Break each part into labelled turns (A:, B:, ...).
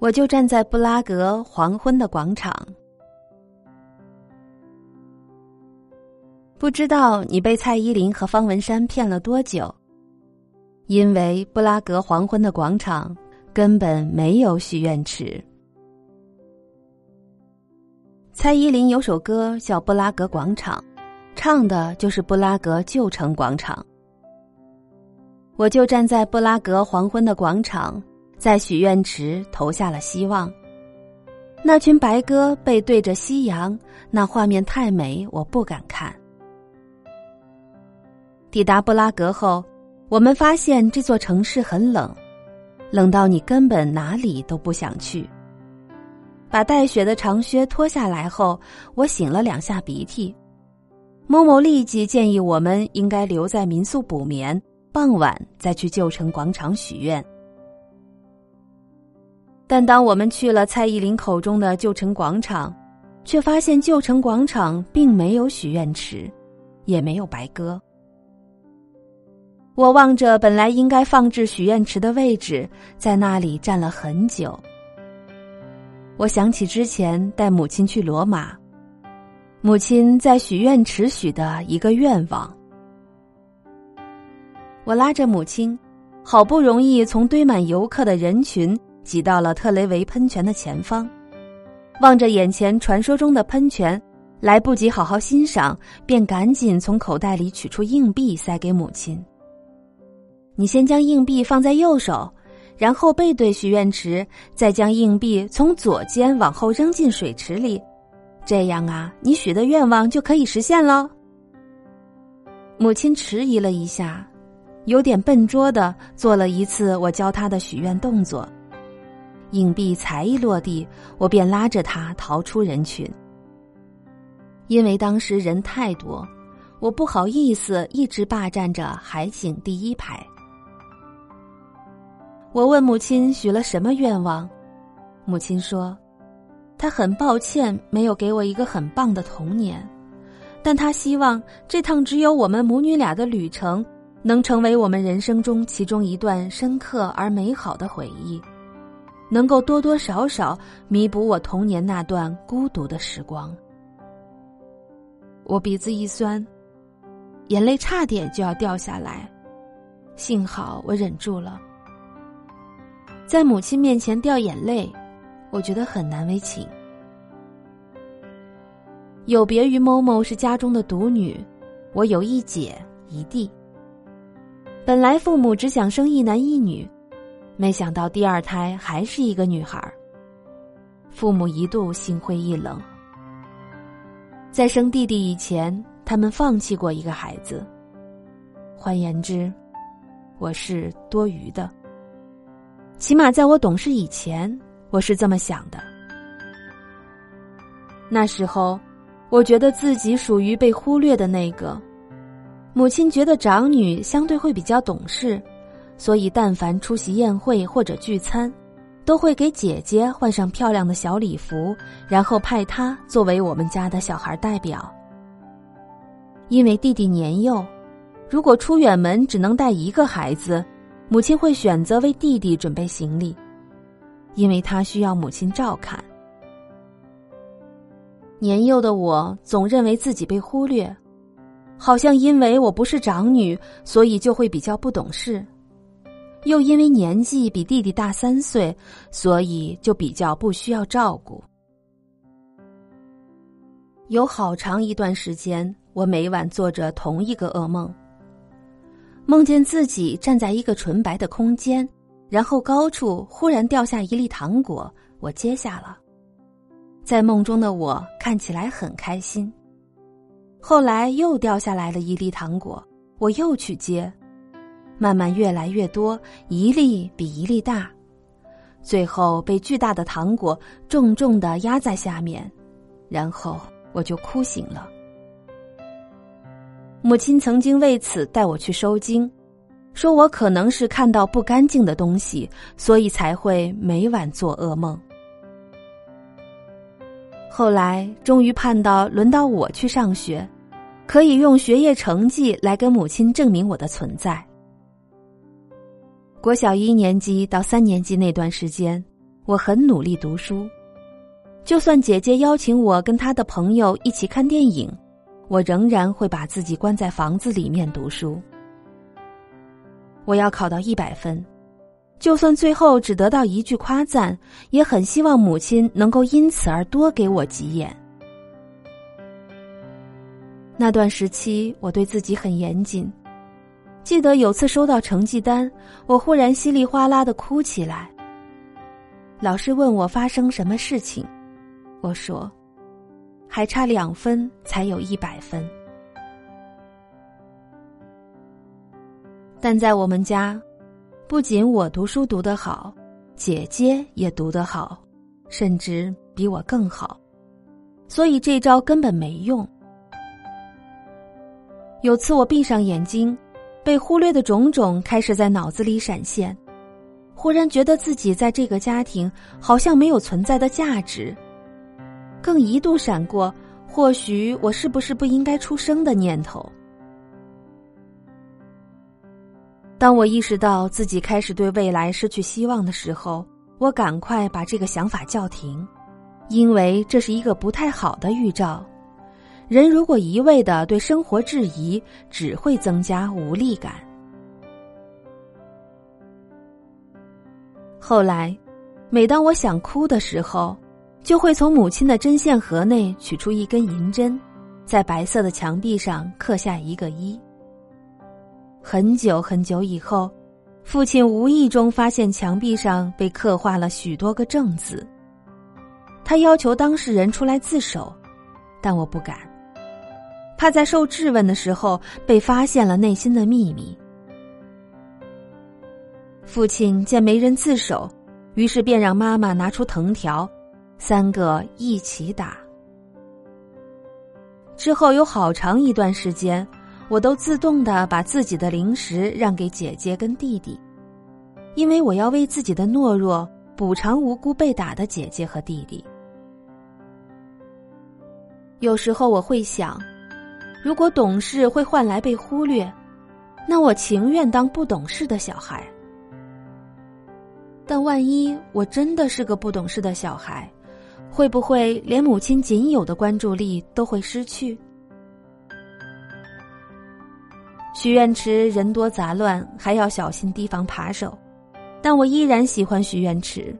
A: 我就站在布拉格黄昏的广场。不知道你被蔡依林和方文山骗了多久，因为布拉格黄昏的广场根本没有许愿池。蔡依林有首歌叫《布拉格广场》，唱的就是布拉格旧城广场。我就站在布拉格黄昏的广场，在许愿池投下了希望。那群白鸽背对着夕阳，那画面太美，我不敢看。抵达布拉格后，我们发现这座城市很冷，冷到你根本哪里都不想去。把带血的长靴脱下来后，我擤了两下鼻涕。某某立即建议我们应该留在民宿补眠，傍晚再去旧城广场许愿。但当我们去了蔡依林口中的旧城广场，却发现旧城广场并没有许愿池，也没有白鸽。我望着本来应该放置许愿池的位置，在那里站了很久。我想起之前带母亲去罗马，母亲在许愿池许的一个愿望。我拉着母亲，好不容易从堆满游客的人群挤到了特雷维喷泉的前方，望着眼前传说中的喷泉，来不及好好欣赏，便赶紧从口袋里取出硬币塞给母亲。你先将硬币放在右手。然后背对许愿池，再将硬币从左肩往后扔进水池里，这样啊，你许的愿望就可以实现喽。母亲迟疑了一下，有点笨拙的做了一次我教她的许愿动作。硬币才一落地，我便拉着他逃出人群。因为当时人太多，我不好意思一直霸占着海景第一排。我问母亲许了什么愿望，母亲说：“她很抱歉没有给我一个很棒的童年，但她希望这趟只有我们母女俩的旅程，能成为我们人生中其中一段深刻而美好的回忆，能够多多少少弥补我童年那段孤独的时光。”我鼻子一酸，眼泪差点就要掉下来，幸好我忍住了。在母亲面前掉眼泪，我觉得很难为情。有别于某某是家中的独女，我有一姐一弟。本来父母只想生一男一女，没想到第二胎还是一个女孩父母一度心灰意冷。在生弟弟以前，他们放弃过一个孩子。换言之，我是多余的。起码在我懂事以前，我是这么想的。那时候，我觉得自己属于被忽略的那个。母亲觉得长女相对会比较懂事，所以但凡出席宴会或者聚餐，都会给姐姐换上漂亮的小礼服，然后派她作为我们家的小孩代表。因为弟弟年幼，如果出远门只能带一个孩子。母亲会选择为弟弟准备行李，因为他需要母亲照看。年幼的我总认为自己被忽略，好像因为我不是长女，所以就会比较不懂事；又因为年纪比弟弟大三岁，所以就比较不需要照顾。有好长一段时间，我每晚做着同一个噩梦。梦见自己站在一个纯白的空间，然后高处忽然掉下一粒糖果，我接下了。在梦中的我看起来很开心。后来又掉下来了一粒糖果，我又去接，慢慢越来越多，一粒比一粒大，最后被巨大的糖果重重的压在下面，然后我就哭醒了。母亲曾经为此带我去收惊，说我可能是看到不干净的东西，所以才会每晚做噩梦。后来终于盼到轮到我去上学，可以用学业成绩来跟母亲证明我的存在。国小一年级到三年级那段时间，我很努力读书，就算姐姐邀请我跟她的朋友一起看电影，我仍然会把自己关在房子里面读书。我要考到一百分，就算最后只得到一句夸赞，也很希望母亲能够因此而多给我几眼。那段时期，我对自己很严谨。记得有次收到成绩单，我忽然稀里哗啦的哭起来。老师问我发生什么事情，我说：“还差两分才有一百分。”但在我们家，不仅我读书读得好，姐姐也读得好，甚至比我更好，所以这招根本没用。有次我闭上眼睛。被忽略的种种开始在脑子里闪现，忽然觉得自己在这个家庭好像没有存在的价值，更一度闪过或许我是不是不应该出生的念头。当我意识到自己开始对未来失去希望的时候，我赶快把这个想法叫停，因为这是一个不太好的预兆。人如果一味的对生活质疑，只会增加无力感。后来，每当我想哭的时候，就会从母亲的针线盒内取出一根银针，在白色的墙壁上刻下一个一。很久很久以后，父亲无意中发现墙壁上被刻画了许多个正字，他要求当事人出来自首，但我不敢。怕在受质问的时候被发现了内心的秘密。父亲见没人自首，于是便让妈妈拿出藤条，三个一起打。之后有好长一段时间，我都自动的把自己的零食让给姐姐跟弟弟，因为我要为自己的懦弱补偿无辜被打的姐姐和弟弟。有时候我会想。如果懂事会换来被忽略，那我情愿当不懂事的小孩。但万一我真的是个不懂事的小孩，会不会连母亲仅有的关注力都会失去？许愿池人多杂乱，还要小心提防扒手，但我依然喜欢许愿池，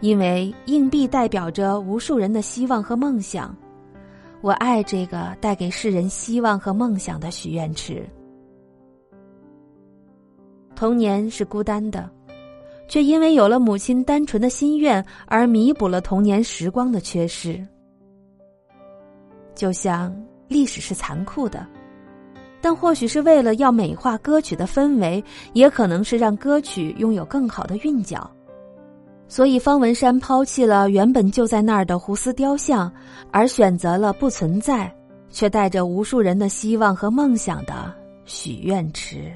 A: 因为硬币代表着无数人的希望和梦想。我爱这个带给世人希望和梦想的许愿池。童年是孤单的，却因为有了母亲单纯的心愿而弥补了童年时光的缺失。就像历史是残酷的，但或许是为了要美化歌曲的氛围，也可能是让歌曲拥有更好的韵脚。所以，方文山抛弃了原本就在那儿的胡思雕像，而选择了不存在却带着无数人的希望和梦想的许愿池。